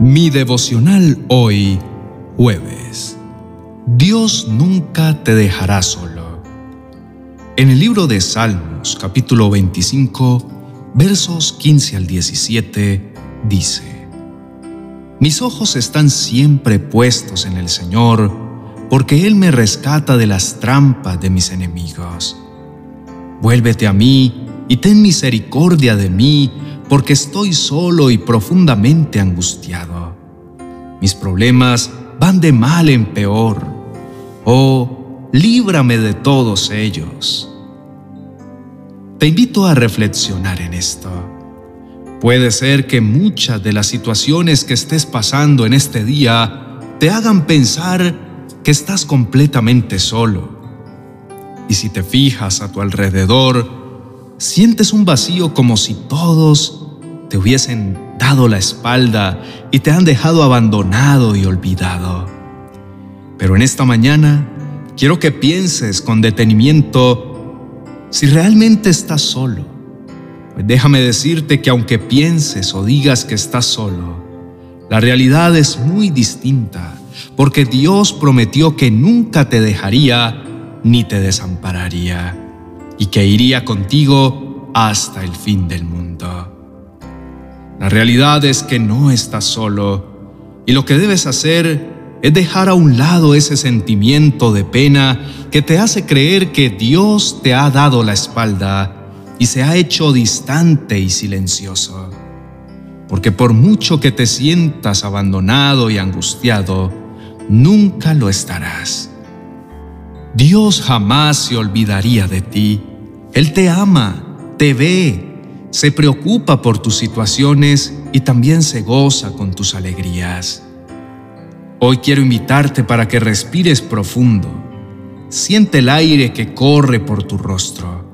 Mi devocional hoy, jueves. Dios nunca te dejará solo. En el libro de Salmos, capítulo 25, versos 15 al 17, dice, Mis ojos están siempre puestos en el Señor, porque Él me rescata de las trampas de mis enemigos. Vuélvete a mí y ten misericordia de mí, porque estoy solo y profundamente angustiado. Mis problemas van de mal en peor. Oh, líbrame de todos ellos. Te invito a reflexionar en esto. Puede ser que muchas de las situaciones que estés pasando en este día te hagan pensar que estás completamente solo. Y si te fijas a tu alrededor, sientes un vacío como si todos te hubiesen dado la espalda y te han dejado abandonado y olvidado. Pero en esta mañana quiero que pienses con detenimiento si realmente estás solo. Déjame decirte que aunque pienses o digas que estás solo, la realidad es muy distinta, porque Dios prometió que nunca te dejaría ni te desampararía, y que iría contigo hasta el fin del mundo. La realidad es que no estás solo y lo que debes hacer es dejar a un lado ese sentimiento de pena que te hace creer que Dios te ha dado la espalda y se ha hecho distante y silencioso. Porque por mucho que te sientas abandonado y angustiado, nunca lo estarás. Dios jamás se olvidaría de ti. Él te ama, te ve se preocupa por tus situaciones y también se goza con tus alegrías. Hoy quiero invitarte para que respires profundo. Siente el aire que corre por tu rostro.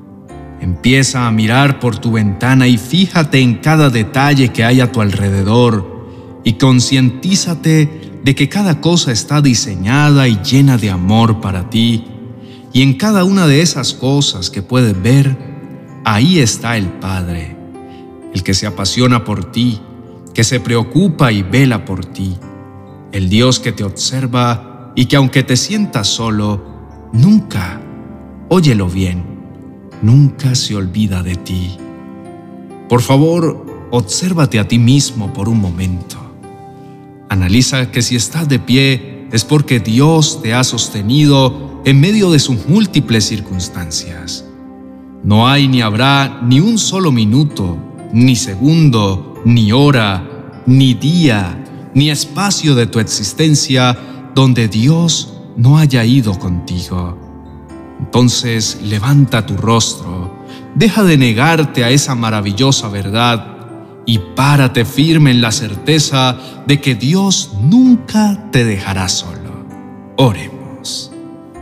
Empieza a mirar por tu ventana y fíjate en cada detalle que hay a tu alrededor y concientízate de que cada cosa está diseñada y llena de amor para ti y en cada una de esas cosas que puedes ver ahí está el Padre, el que se apasiona por ti, que se preocupa y vela por ti, el Dios que te observa y que aunque te sientas solo, nunca, óyelo bien, nunca se olvida de ti. Por favor, obsérvate a ti mismo por un momento. Analiza que si estás de pie es porque Dios te ha sostenido en medio de sus múltiples circunstancias. No hay ni habrá ni un solo minuto, ni segundo, ni hora, ni día, ni espacio de tu existencia donde Dios no haya ido contigo. Entonces levanta tu rostro, deja de negarte a esa maravillosa verdad y párate firme en la certeza de que Dios nunca te dejará solo. Oremos.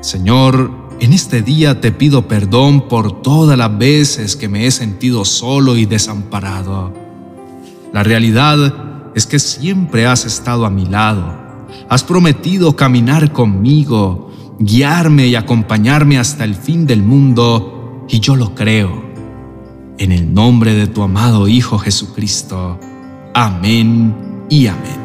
Señor, en este día te pido perdón por todas las veces que me he sentido solo y desamparado. La realidad es que siempre has estado a mi lado. Has prometido caminar conmigo, guiarme y acompañarme hasta el fin del mundo, y yo lo creo. En el nombre de tu amado Hijo Jesucristo. Amén y amén.